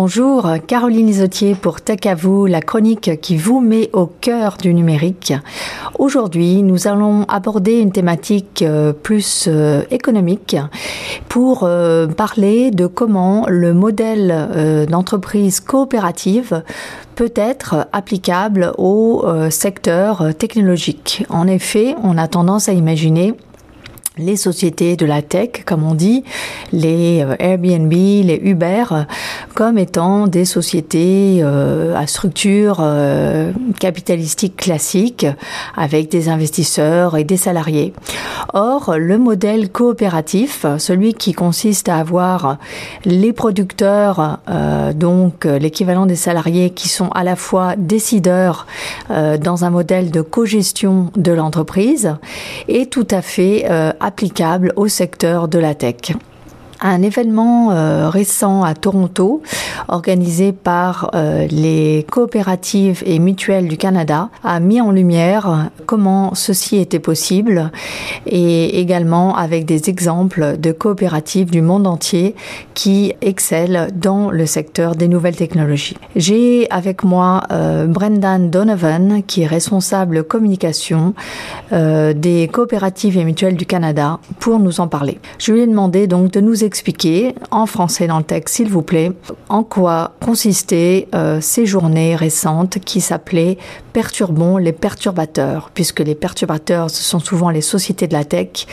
Bonjour, Caroline Isotier pour Tech à vous, la chronique qui vous met au cœur du numérique. Aujourd'hui, nous allons aborder une thématique euh, plus euh, économique pour euh, parler de comment le modèle d'entreprise coopérative peut être applicable au secteur technologique. En effet, on a tendance à imaginer les sociétés de la tech, comme on dit, les euh, Airbnb, les Uber, comme étant des sociétés euh, à structure euh, capitalistique classique, avec des investisseurs et des salariés. Or, le modèle coopératif, celui qui consiste à avoir les producteurs, donc l'équivalent des salariés, qui sont à la fois décideurs dans un modèle de cogestion de l'entreprise, est tout à fait applicable au secteur de la tech un événement euh, récent à Toronto, organisé par euh, les coopératives et mutuelles du Canada, a mis en lumière comment ceci était possible et également avec des exemples de coopératives du monde entier qui excellent dans le secteur des nouvelles technologies. J'ai avec moi euh, Brendan Donovan, qui est responsable communication des coopératives et mutuelles du Canada, pour nous en parler. Je lui ai demandé donc de nous expliquer en français dans le texte, s'il vous plaît, en quoi consistaient euh, ces journées récentes qui s'appelaient Perturbons les perturbateurs, puisque les perturbateurs, ce sont souvent les sociétés de la tech.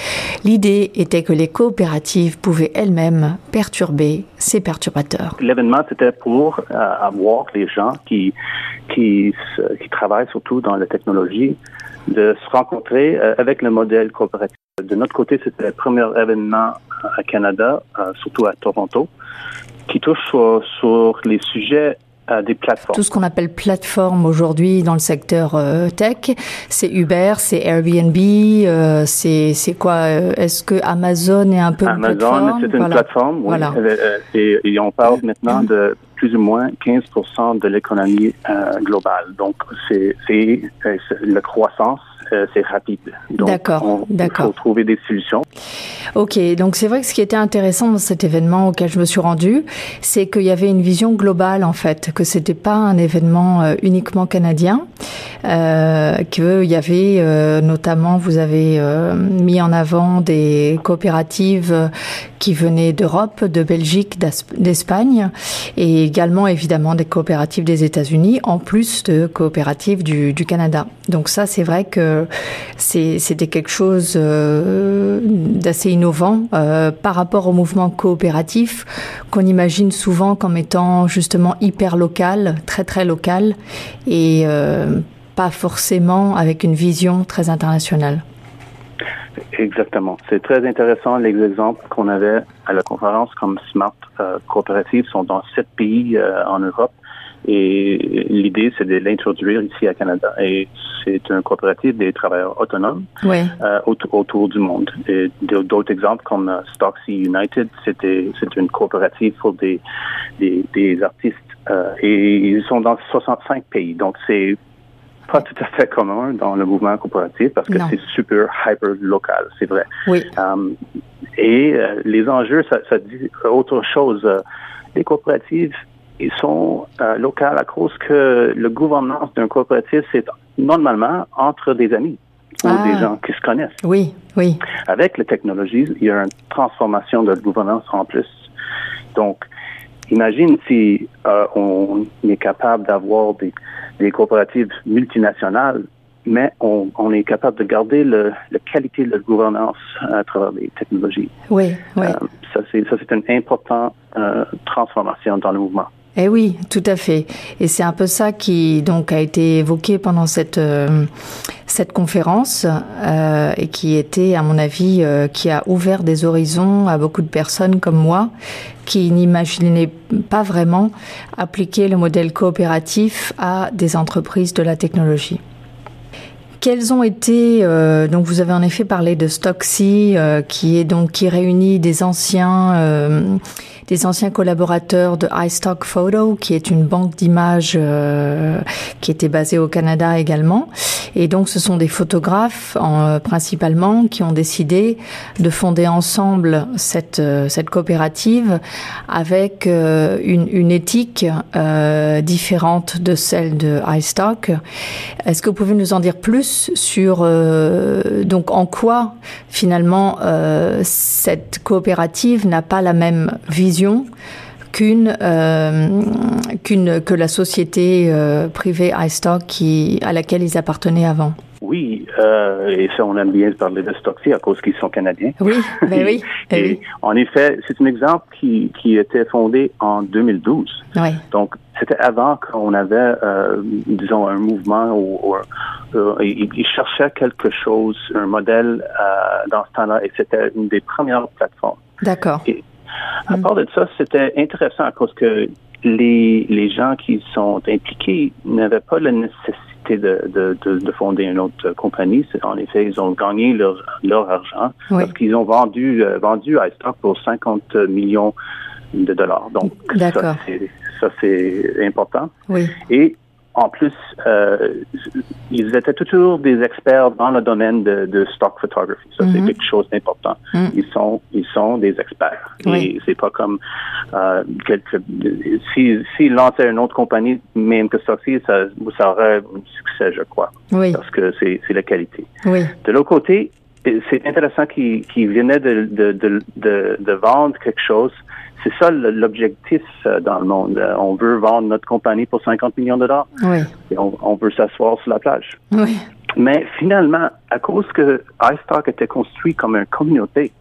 L'idée était que les coopératives pouvaient elles-mêmes perturber ces perturbateurs. L'événement, c'était pour euh, avoir les gens qui, qui, travaillent surtout dans la technologie de se rencontrer euh, avec le modèle coopératif. De notre côté, c'était le premier événement à Canada, euh, surtout à Toronto, qui touche sur, les sujets euh, des plateformes. Tout ce qu'on appelle plateforme aujourd'hui dans le secteur euh, tech, c'est Uber, c'est Airbnb, c'est quoi Est-ce que Amazon est un peu Amazon, une plateforme c'est une plateforme, oui. Voilà. Et, on parle maintenant de plus ou moins 15% de l'économie globale. Donc, c'est la croissance euh, c'est rapide. D'accord, d'accord. Il faut trouver des solutions. Ok, donc c'est vrai que ce qui était intéressant dans cet événement auquel je me suis rendue, c'est qu'il y avait une vision globale en fait, que c'était pas un événement euh, uniquement canadien, euh, qu'il y avait euh, notamment, vous avez mis en avant des coopératives qui venaient d'Europe, de Belgique, d'Espagne, et également évidemment des coopératives des États-Unis, en plus de coopératives du, du Canada. Donc ça, c'est vrai que c'était quelque chose euh, d'assez innovant euh, par rapport au mouvement coopératif qu'on imagine souvent comme étant justement hyper local, très très local et euh, pas forcément avec une vision très internationale. Exactement. C'est très intéressant les exemples qu'on avait à la conférence comme Smart Coopérative sont dans sept pays en Europe et l'idée, c'est de l'introduire ici à Canada. Et c'est un coopérative des travailleurs autonomes euh, autour, du monde. Et d'autres exemples comme euh, Stocksy United, c'était c'est une coopérative pour des, des, artistes. Euh, et ils sont dans 65 pays. Donc, c'est pas tout à fait commun dans le mouvement coopératif parce que c'est super hyper local, c'est vrai. Oui. et les enjeux, ça, ça dit autre chose. les coopératives ils sont euh, locales à cause que le gouvernance d'un coopératif, c'est normalement entre des amis ou des ah. gens qui se connaissent. Oui, oui. Avec la technologie, il y a une transformation de la gouvernance en plus. Donc, imagine si euh, on est capable d'avoir des, des, coopératives multinationales, mais on, on est capable de garder le, la qualité de la gouvernance à travers les technologies. Oui, oui. Euh, ça, c'est une importante euh, transformation dans le mouvement. Eh oui, tout à fait. Et c'est un peu ça qui donc a été évoqué pendant cette euh, cette conférence euh, et qui était, à mon avis, euh, qui a ouvert des horizons à beaucoup de personnes comme moi qui n'imaginaient pas vraiment appliquer le modèle coopératif à des entreprises de la technologie. Quels ont été donc vous avez en effet parlé de Stocksy qui est donc qui réunit des anciens des anciens collaborateurs de iStock Photo, qui est une banque d'images euh, qui était basée au Canada également. Et donc, ce sont des photographes en, principalement qui ont décidé de fonder ensemble cette, cette coopérative avec une, une éthique différente de celle de iStock. Est-ce que vous pouvez nous en dire plus sur donc en quoi finalement euh, cette coopérative n'a pas la même vision qu'une euh, qu'une que la société euh, privée iStock qui à laquelle ils appartenaient avant. Oui, et ça, on aime bien parler de Stockfi à cause qu'ils sont canadiens. Oui, ben oui. et, oui. En effet, c'est un exemple qui, qui était fondé en 2012. Oui. Donc, c'était avant qu'on avait, euh, disons, un mouvement où, euh, ils cherchaient quelque chose, un modèle euh, dans ce temps-là, et c'était une des premières plateformes. D'accord. Et à part de ça, c'était intéressant parce que les, les gens qui sont impliqués n'avaient pas la nécessité de, de, de, de, fonder une autre compagnie. En effet, ils ont gagné leur, leur argent Oui. parce qu'ils ont vendu, euh, vendu iStock pour 50 millions de dollars. Donc, ça, D'accord. c'est ça, c'est important. Oui. Et en plus, euh, ils étaient toujours des experts dans le domaine de, de stock photography. Ça, c'est Mhm. quelque chose d'important. Mhm. Ils sont, ils sont des experts. Oui. Et c'est pas comme euh, quelque, si, s'ils lançaient une autre compagnie, même que ça, ça, ça aurait un succès, je crois, Oui. parce que c'est, c'est la qualité. Oui. De l'autre côté, c'est intéressant qu'ils qu'ils venaient de, de, de, de vendre quelque chose. C'est ça l'objectif euh, dans le monde. Euh, On veut vendre notre compagnie pour 50 millions de dollars Oui. et on, on veut s'asseoir sur la plage. Oui. Mais finalement, à cause que iStock était construit comme une communauté,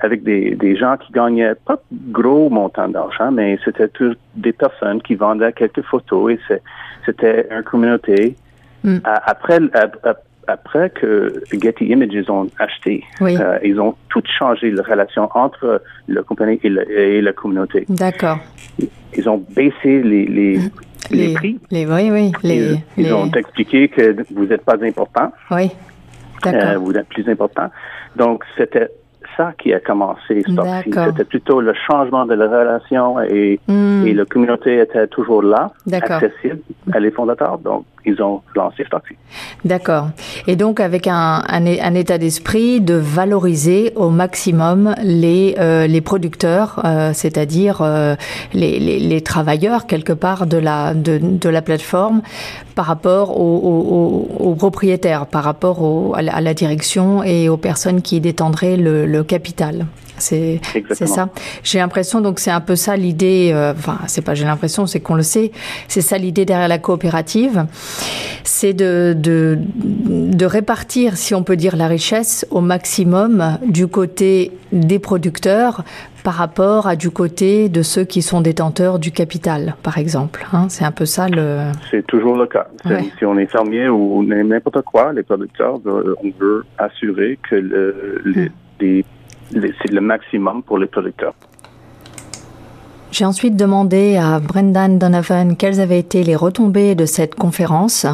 avec des, des gens qui gagnaient pas gros montants d'argent, mais c'était des personnes qui vendaient quelques photos et c'était une communauté. Mm. Après, après que Getty Images ont acheté, Oui. euh, ils ont tout changé la relation entre la compagnie et, le- et la communauté. D'accord. Ils ont baissé les, les, les, prix. Les, oui, oui. Les, ils, ont expliqué que vous n'êtes pas important. Oui. D'accord. Euh, vous êtes plus important. Donc, c'était ça qui a commencé. C'était plutôt le changement de la relation et, Hmm. et la communauté était toujours là, D'accord. accessible à les fondateurs. Donc, ils ont lancé Stockfy. D'accord. Et donc avec un, un, un état d'esprit de valoriser au maximum les, euh, les producteurs, euh, c'est-à-dire euh, les, les, les travailleurs quelque part de la, de, de la plateforme par rapport aux, aux, propriétaires, par rapport à, la, à la direction et aux personnes qui détendraient le, le capital. C'est ça. J'ai l'impression donc c'est un peu ça l'idée. euh, Enfin, c'est pas j'ai l'impression, c'est qu'on le sait. C'est ça l'idée derrière la coopérative, c'est de, de de répartir, si on peut dire, la richesse au maximum du côté des producteurs par rapport à du côté de ceux qui sont détenteurs du capital, par exemple. Hein, c'est un peu ça le. C'est toujours le cas. Ouais. Si on est fermier ou n'importe quoi, les producteurs, on veut assurer que le, les, les- les- c'est le maximum pour les producteurs. J'ai ensuite demandé à Brendan Donovan quelles avaient été les retombées de cette conférence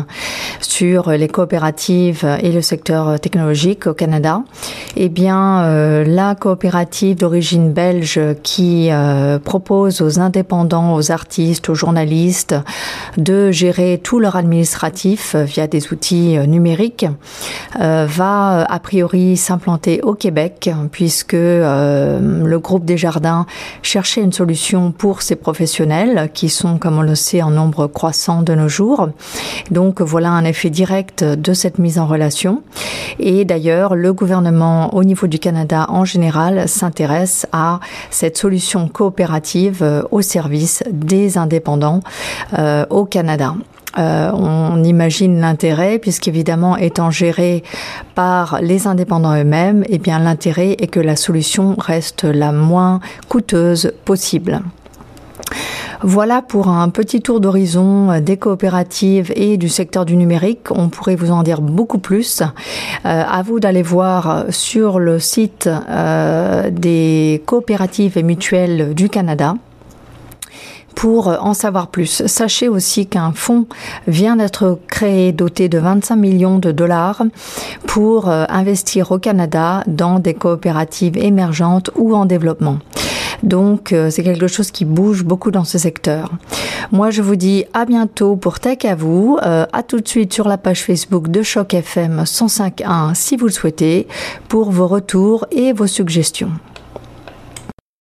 sur les coopératives et le secteur technologique au Canada. Eh bien, euh, la coopérative d'origine belge qui euh, propose aux indépendants, aux artistes, aux journalistes de gérer tout leur administratif euh, via des outils numériques va a priori s'implanter au Québec puisque le groupe Desjardins cherchait une solution pour ces professionnels qui sont, comme on le sait, en nombre croissant de nos jours. Donc voilà un effet direct de cette mise en relation. Et d'ailleurs, le gouvernement au niveau du Canada en général s'intéresse à cette solution coopérative euh, au service des indépendants euh, au Canada. Euh, on imagine l'intérêt, puisqu'évidemment, étant géré par les indépendants eux-mêmes, eh bien, l'intérêt est que la solution reste la moins coûteuse possible. Voilà pour un petit tour d'horizon des coopératives et du secteur du numérique. On pourrait vous en dire beaucoup plus. Euh, à vous d'aller voir sur le site euh, des coopératives et mutuelles du Canada Pour en savoir plus, sachez aussi qu'un fonds vient d'être créé doté de 25 millions de dollars pour euh, investir au Canada dans des coopératives émergentes ou en développement. Donc euh, c'est quelque chose qui bouge beaucoup dans ce secteur. Moi je vous dis à bientôt pour Tech à vous, euh, à tout de suite sur la page Facebook de Choc FM 105.1 si vous le souhaitez pour vos retours et vos suggestions.